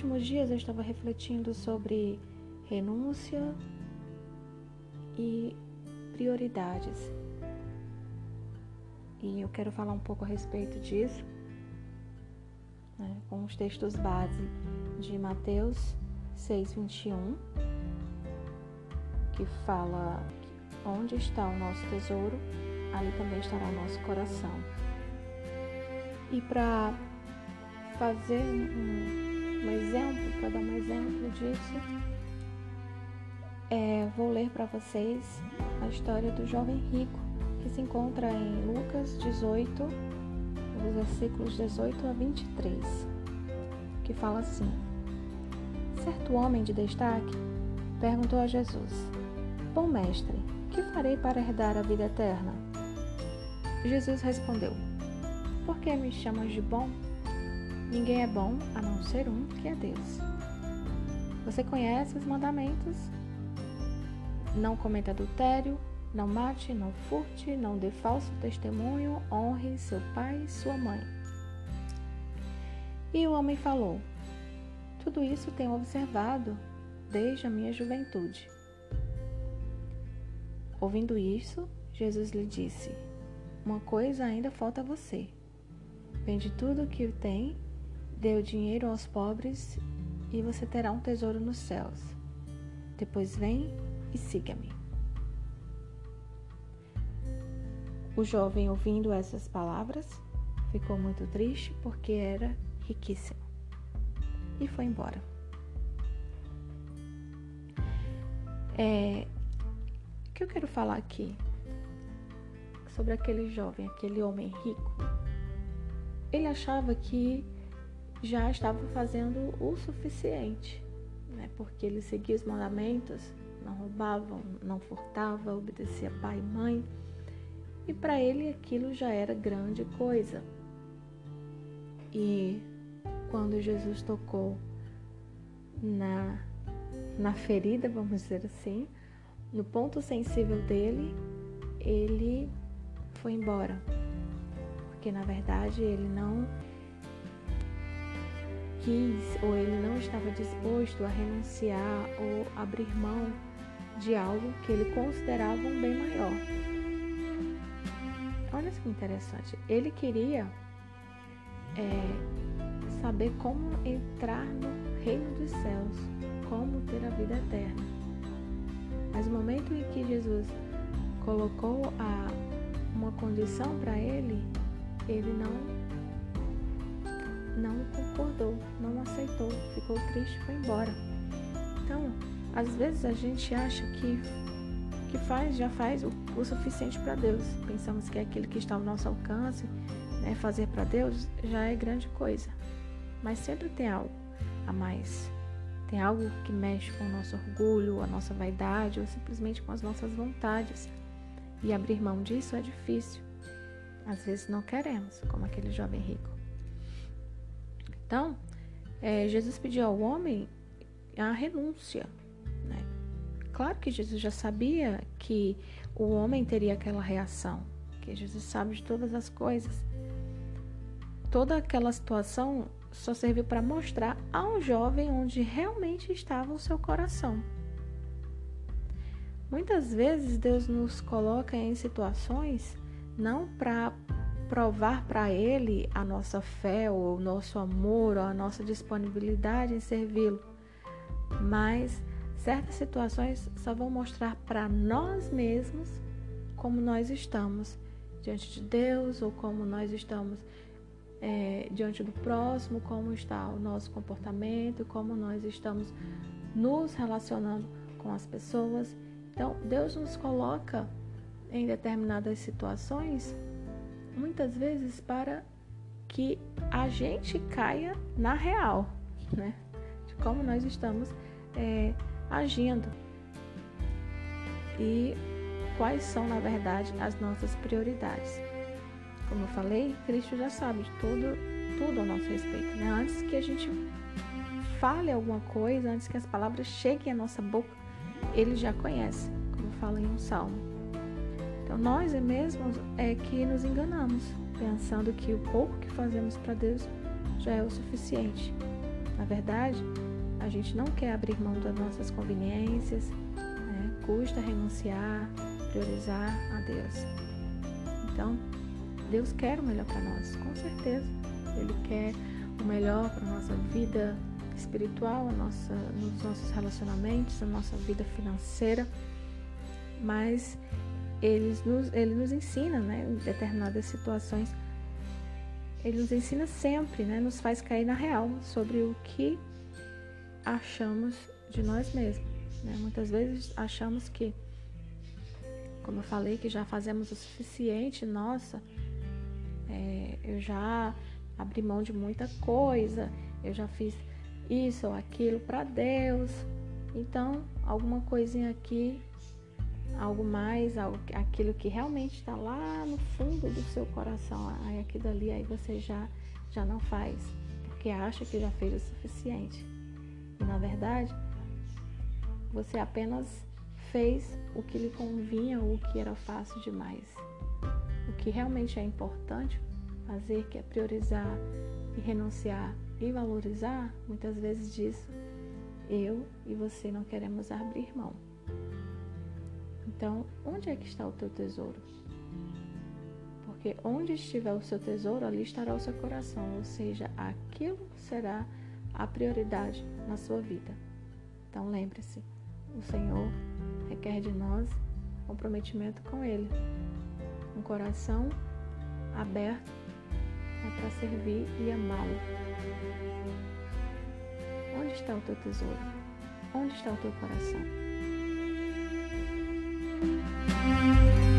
últimos dias eu estava refletindo sobre renúncia e prioridades. E eu quero falar um pouco a respeito disso, né, com os textos base de Mateus 6,21, que fala que onde está o nosso tesouro, ali também estará o nosso coração. E para fazer um, um exemplo, para dar um exemplo disso, é, vou ler para vocês a história do jovem rico, que se encontra em Lucas 18, dos versículos 18 a 23, que fala assim: Certo homem de destaque perguntou a Jesus: Bom mestre, que farei para herdar a vida eterna? Jesus respondeu: Por que me chamas de bom? Ninguém é bom a não ser um, que é Deus. Você conhece os mandamentos? Não cometa adultério, não mate, não furte, não dê falso testemunho, honre seu pai e sua mãe. E o homem falou: Tudo isso tenho observado desde a minha juventude. Ouvindo isso, Jesus lhe disse: Uma coisa ainda falta a você. Vende tudo o que tem Dê o dinheiro aos pobres e você terá um tesouro nos céus. Depois vem e siga-me. O jovem, ouvindo essas palavras, ficou muito triste porque era riquíssimo e foi embora. É, o que eu quero falar aqui sobre aquele jovem, aquele homem rico? Ele achava que já estava fazendo o suficiente, né? porque ele seguia os mandamentos, não roubava, não furtava, obedecia pai e mãe, e para ele aquilo já era grande coisa. E quando Jesus tocou na, na ferida, vamos dizer assim, no ponto sensível dele, ele foi embora. Porque na verdade ele não quis ou ele não estava disposto a renunciar ou abrir mão de algo que ele considerava um bem maior. Olha que interessante. Ele queria é, saber como entrar no reino dos céus, como ter a vida eterna. Mas no momento em que Jesus colocou a, uma condição para ele, ele não não concordou, não aceitou, ficou triste e foi embora. Então, às vezes a gente acha que que faz já faz o, o suficiente para Deus. Pensamos que é aquilo que está ao nosso alcance, né, fazer para Deus já é grande coisa. Mas sempre tem algo a mais. Tem algo que mexe com o nosso orgulho, a nossa vaidade ou simplesmente com as nossas vontades. E abrir mão disso é difícil. Às vezes não queremos, como aquele jovem rico. Então, é, Jesus pediu ao homem a renúncia. Né? Claro que Jesus já sabia que o homem teria aquela reação, que Jesus sabe de todas as coisas. Toda aquela situação só serviu para mostrar ao jovem onde realmente estava o seu coração. Muitas vezes Deus nos coloca em situações não para provar para Ele a nossa fé, ou o nosso amor, ou a nossa disponibilidade em servi-lo. Mas certas situações só vão mostrar para nós mesmos como nós estamos diante de Deus, ou como nós estamos é, diante do próximo, como está o nosso comportamento, como nós estamos nos relacionando com as pessoas. Então, Deus nos coloca em determinadas situações muitas vezes para que a gente caia na real, né? De como nós estamos é, agindo e quais são, na verdade, as nossas prioridades. Como eu falei, Cristo já sabe de tudo, tudo ao nosso respeito, né? Antes que a gente fale alguma coisa, antes que as palavras cheguem à nossa boca, Ele já conhece, como fala em um salmo. Então, nós mesmos é que nos enganamos, pensando que o pouco que fazemos para Deus já é o suficiente. Na verdade, a gente não quer abrir mão das nossas conveniências, né? custa renunciar, priorizar a Deus. Então, Deus quer o melhor para nós, com certeza. Ele quer o melhor para a nossa vida espiritual, a nossa, nos nossos relacionamentos, a nossa vida financeira, mas ele nos, ele nos ensina, né, em determinadas situações, ele nos ensina sempre, né, nos faz cair na real sobre o que achamos de nós mesmos. Né? Muitas vezes achamos que, como eu falei, que já fazemos o suficiente, nossa, é, eu já abri mão de muita coisa, eu já fiz isso ou aquilo para Deus. Então, alguma coisinha aqui, algo mais, algo, aquilo que realmente está lá no fundo do seu coração, aí aquilo ali aí você já já não faz, porque acha que já fez o suficiente. E na verdade, você apenas fez o que lhe convinha ou o que era fácil demais. O que realmente é importante fazer, que é priorizar e renunciar e valorizar, muitas vezes disso eu e você não queremos abrir mão. Então, onde é que está o teu tesouro? Porque onde estiver o seu tesouro, ali estará o seu coração, ou seja, aquilo será a prioridade na sua vida. Então, lembre-se, o Senhor requer de nós comprometimento com Ele, um coração aberto é para servir e amá-lo. Onde está o teu tesouro? Onde está o teu coração? Música